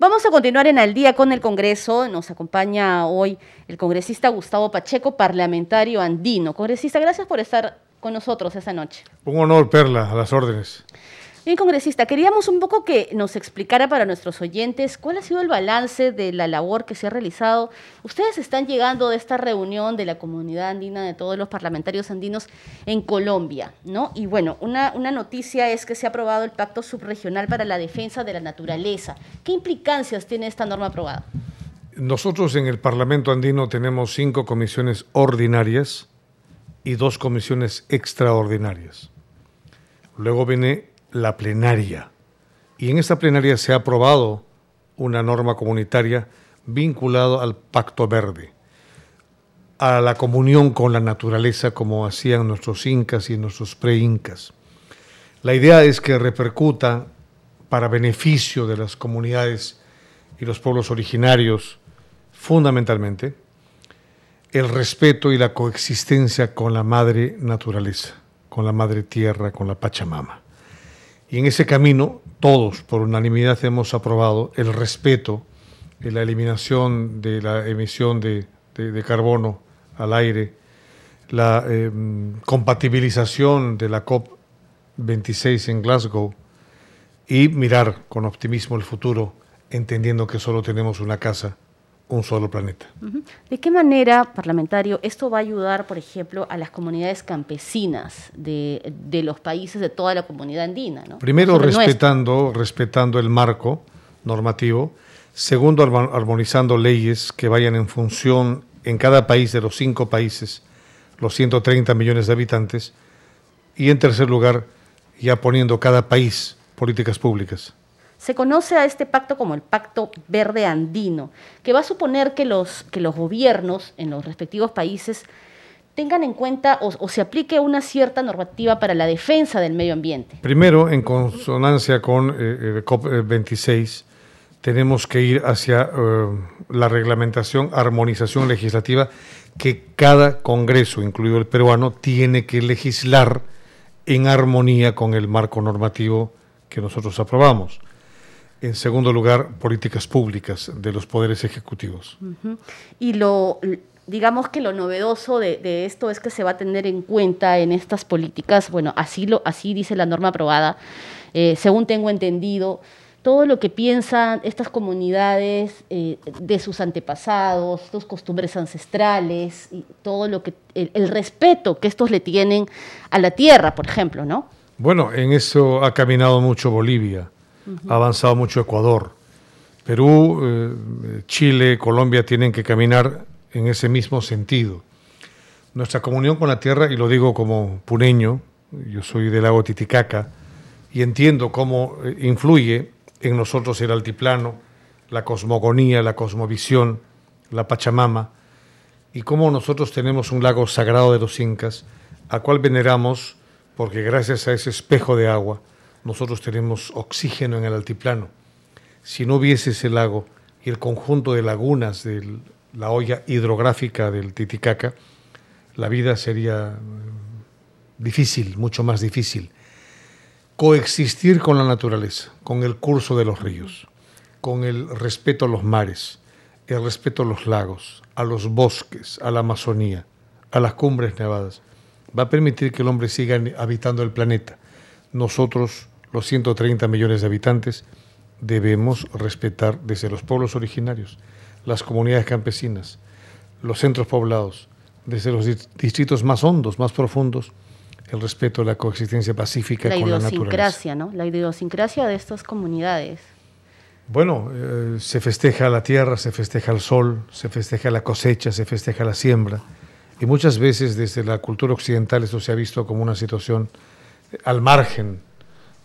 Vamos a continuar en Al día con el Congreso. Nos acompaña hoy el congresista Gustavo Pacheco, parlamentario andino. Congresista, gracias por estar con nosotros esta noche. Un honor, Perla, a las órdenes. Bien, congresista, queríamos un poco que nos explicara para nuestros oyentes cuál ha sido el balance de la labor que se ha realizado. Ustedes están llegando de esta reunión de la comunidad andina, de todos los parlamentarios andinos en Colombia, ¿no? Y bueno, una, una noticia es que se ha aprobado el Pacto Subregional para la Defensa de la Naturaleza. ¿Qué implicancias tiene esta norma aprobada? Nosotros en el Parlamento andino tenemos cinco comisiones ordinarias y dos comisiones extraordinarias. Luego viene la plenaria. Y en esta plenaria se ha aprobado una norma comunitaria vinculada al Pacto Verde, a la comunión con la naturaleza como hacían nuestros incas y nuestros pre-incas. La idea es que repercuta para beneficio de las comunidades y los pueblos originarios, fundamentalmente, el respeto y la coexistencia con la madre naturaleza, con la madre tierra, con la Pachamama. Y en ese camino, todos por unanimidad hemos aprobado el respeto y la eliminación de la emisión de, carbono al aire, la em, compatibilización de la COP26 en Glasgow y mirar con optimismo el futuro, entendiendo que solo tenemos una casa un solo planeta. ¿De qué manera, parlamentario, esto va a ayudar, por ejemplo, a las comunidades campesinas de, los países de toda la comunidad andina? Primero, respetando, respetando el marco normativo. Segundo, armonizando leyes que vayan en función en cada país de los cinco países, los 130 millones de habitantes. Y en tercer lugar, ya poniendo cada país políticas públicas. Se conoce a este pacto como el Pacto Verde Andino, que va a suponer que los, que los gobiernos en los respectivos países tengan en cuenta o, se aplique una cierta normativa para la defensa del medio ambiente. Primero, en consonancia con el eh, eh, COP26, tenemos que ir hacia eh, la reglamentación, armonización legislativa que cada Congreso, incluido el peruano, tiene que legislar en armonía con el marco normativo que nosotros aprobamos. En segundo lugar, políticas públicas de los poderes ejecutivos. Y lo, digamos que lo novedoso de, esto es que se va a tener en cuenta en estas políticas, bueno, así, lo, así dice la norma aprobada, eh, según tengo entendido, todo lo que piensan estas comunidades eh, de sus antepasados, sus costumbres ancestrales, y todo lo que, el, el, respeto que estos le tienen a la tierra, por ejemplo, ¿no? Bueno, en eso ha caminado mucho Bolivia ha avanzado mucho Ecuador. Perú, eh, Chile, Colombia tienen que caminar en ese mismo sentido. Nuestra comunión con la tierra, y lo digo como puneño, yo soy del lago Titicaca, y entiendo cómo eh, influye en nosotros el altiplano, la cosmogonía, la cosmovisión, la Pachamama, y cómo nosotros tenemos un lago sagrado de los incas, a cual veneramos porque gracias a ese espejo de agua nosotros tenemos oxígeno en el altiplano. Si no hubiese ese lago y el conjunto de lagunas de la olla hidrográfica del Titicaca, la vida sería mm, difícil, mucho más difícil. Coexistir con la naturaleza, con el curso de los ríos, con el respeto a los mares, el respeto a los lagos, a los bosques, a la Amazonía, a las cumbres nevadas, va a permitir que el hombre siga habitando el planeta. Nosotros los 130 millones de habitantes, debemos respetar desde los pueblos originarios, las comunidades campesinas, los centros poblados, desde los distritos más hondos, más profundos, el respeto a la coexistencia pacífica con la naturaleza. La idiosincrasia, ¿no? La idiosincrasia de estas comunidades. Bueno, eh, se festeja la tierra, se festeja el sol, se festeja la cosecha, se festeja la siembra. Y muchas veces desde la cultura occidental esto se ha visto como una situación al margen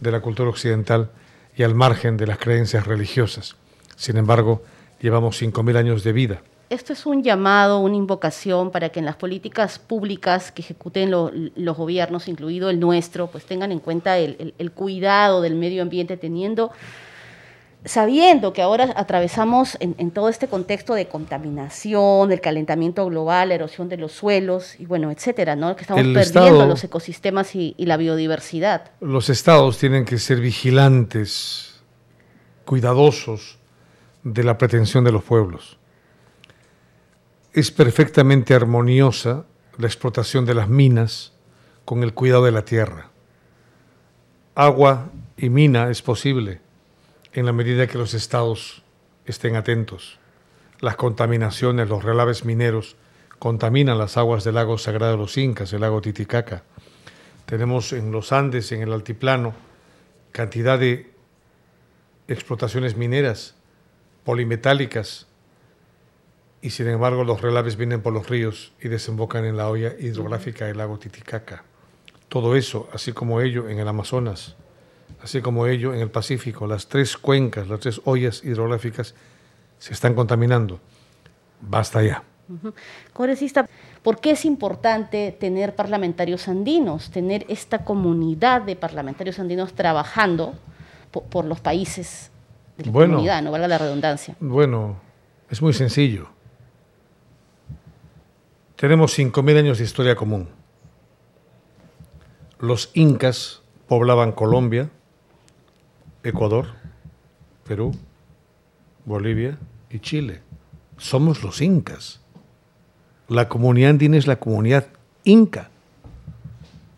de la cultura occidental y al margen de las creencias religiosas. Sin embargo, llevamos 5.000 años de vida. Esto es un llamado, una invocación para que en las políticas públicas que ejecuten los gobiernos, incluido el nuestro, pues tengan en cuenta el cuidado del medio ambiente, teniendo sabiendo que ahora atravesamos en, todo este contexto de contaminación, del calentamiento global, la erosión de los suelos y bueno, etcétera, ¿no? Que estamos perdiendo los ecosistemas y, la biodiversidad. Los estados tienen que ser vigilantes, cuidadosos de la pretensión de los pueblos. Es perfectamente armoniosa la explotación de las minas con el cuidado de la tierra. Agua y mina es posible en la medida que los estados estén atentos. Las contaminaciones, los relaves mineros contaminan las aguas del lago sagrado de los incas, el lago Titicaca. Tenemos en los Andes, en el altiplano, cantidad de explotaciones mineras, polimetálicas, y sin embargo los relaves vienen por los ríos y desembocan en la olla hidrográfica del lago Titicaca. Todo eso, así como ello en el Amazonas, así como ello en el Pacífico, las tres cuencas, las tres ollas hidrográficas se están contaminando. Basta ya. Congresista, ¿por qué es importante tener parlamentarios andinos, tener esta comunidad de parlamentarios andinos trabajando por, los países de la comunidad, no valga la redundancia? Bueno, es muy sencillo. Tenemos 5.000 años de historia común. Los incas poblaban Colombia, Ecuador, Perú, Bolivia y Chile. Somos los incas. La comunidad andina es la comunidad inca.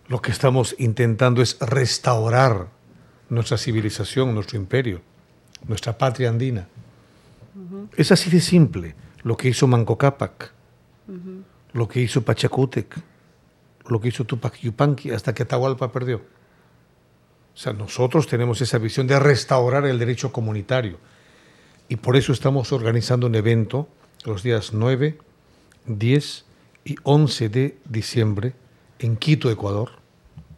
Lo que estamos intentando es restaurar nuestra civilización, nuestro imperio, nuestra patria andina. Es así de simple lo que hizo Manco Cápac, lo que hizo Pachacútec, lo que hizo Tupac Yupanqui, hasta que Atahualpa perdió. O sea, nosotros tenemos esa visión de restaurar el derecho comunitario. Y por eso estamos organizando un evento los días 9, 10 y 11 de diciembre en Quito, Ecuador.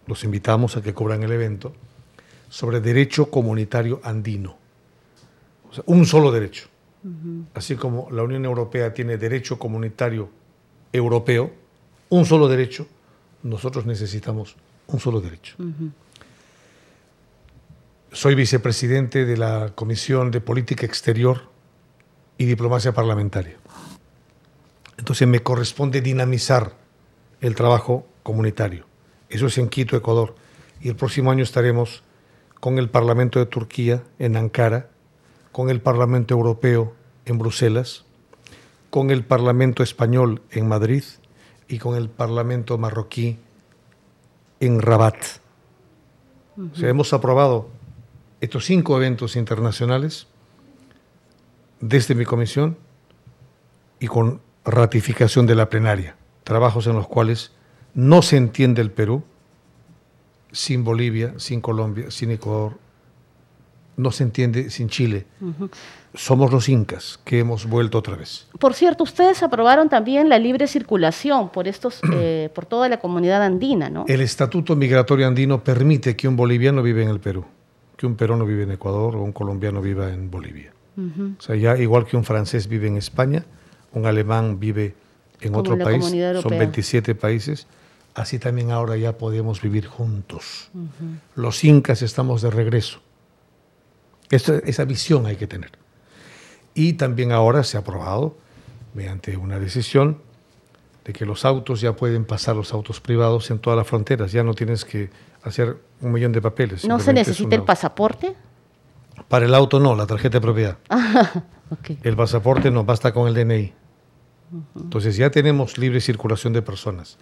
Los invitamos a que cobran el evento sobre derecho comunitario andino. O sea, un solo derecho. Así como la Unión Europea tiene derecho comunitario europeo, un solo derecho, nosotros necesitamos un solo derecho. Soy vicepresidente de la Comisión de Política Exterior y Diplomacia Parlamentaria. Entonces me corresponde dinamizar el trabajo comunitario. Eso es en Quito, Ecuador. Y el próximo año estaremos con el Parlamento de Turquía en Ankara, con el Parlamento Europeo en Bruselas, con el Parlamento Español en Madrid y con el Parlamento marroquí en Rabat. hemos aprobado estos cinco eventos internacionales desde mi comisión y con ratificación de la plenaria, trabajos en los cuales no se entiende el Perú sin Bolivia, sin Colombia, sin Ecuador, no se entiende sin Chile. Somos los incas que hemos vuelto otra vez. Por cierto, ustedes aprobaron también la libre circulación por estos, eh, por toda la comunidad andina, ¿no? El Estatuto Migratorio Andino permite que un boliviano vive en el Perú que un peruano vive en Ecuador o un colombiano viva en Bolivia. O sea, ya igual que un francés vive en España, un alemán vive en otro país, son 27 países, así también ahora ya podemos vivir juntos. Los incas estamos de regreso. esa visión hay que tener. Y también ahora se ha aprobado, mediante una decisión, de que los autos ya pueden pasar los autos privados en todas las fronteras. Ya no tienes que hacer un millón de papeles. ¿No se necesita el pasaporte? Para el auto no, la tarjeta de propiedad. El pasaporte no, basta con el DNI. Entonces ya tenemos libre circulación de personas.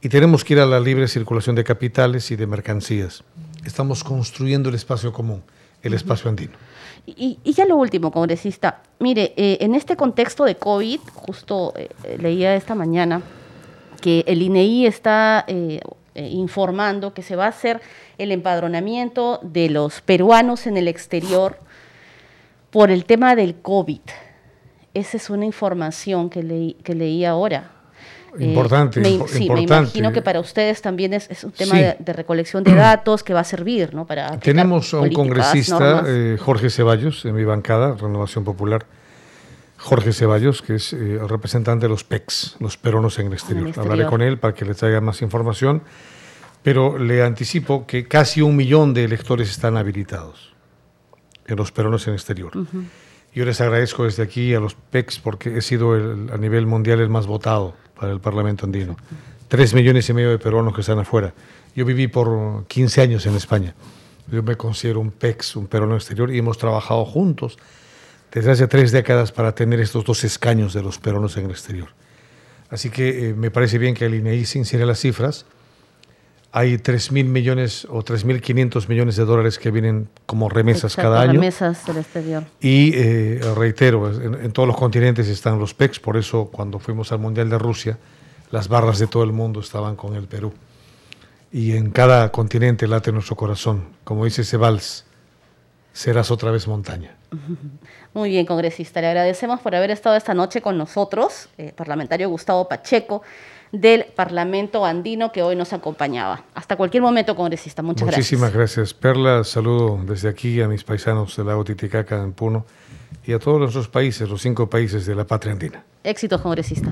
Y tenemos que ir a la libre circulación de capitales y de mercancías. Estamos construyendo el espacio común, el espacio andino. Y, ya lo último, congresista. Mire, eh, en este contexto de COVID, justo eh, leía esta mañana que el INEI e está eh, informando que se va a hacer el empadronamiento de los peruanos en el exterior por el tema del COVID. Esa es una información que, leí, que leí ahora. Importante, me, sí, me imagino que para ustedes también es, un tema de, recolección de datos que va a servir, ¿no? Para Tenemos a un congresista, eh, Jorge Ceballos, en mi bancada, Renovación Popular. Jorge Ceballos, que es eh, el representante de los PECs, los peruanos en el, exterior. Hablaré con él para que les traiga más información, pero le anticipo que casi un millón de electores están habilitados en los peruanos en el exterior. Yo les agradezco desde aquí a los PECs porque he sido a nivel mundial el más votado para el Parlamento andino. Tres millones y medio de peruanos que están afuera. Yo viví por 15 años en España. Yo me considero un PEX, un peruano exterior, y hemos trabajado juntos desde hace tres décadas para tener estos dos escaños de los peruanos en el exterior. Así que eh, me parece bien que el INEI sincere las cifras. Hay 3.000 millones o 3.500 millones de dólares que vienen como remesas Exacto, cada año. remesas del exterior. Y eh, reitero, en, en todos los continentes están los PECs, por eso cuando fuimos al Mundial de Rusia, las barras de todo el mundo estaban con el Perú. Y en cada continente late nuestro corazón. Como dice ese vals, serás otra vez montaña. Muy bien, congresista. Le agradecemos por haber estado esta noche con nosotros, eh, parlamentario Gustavo Pacheco, del Parlamento Andino, que hoy nos acompañaba. Hasta cualquier momento, congresista. Muchas Muchísimas gracias. gracias. Perla, saludo desde aquí a mis paisanos del lago Titicaca en Puno y a todos nuestros países, los cinco países de la patria andina. Éxitos, congresista.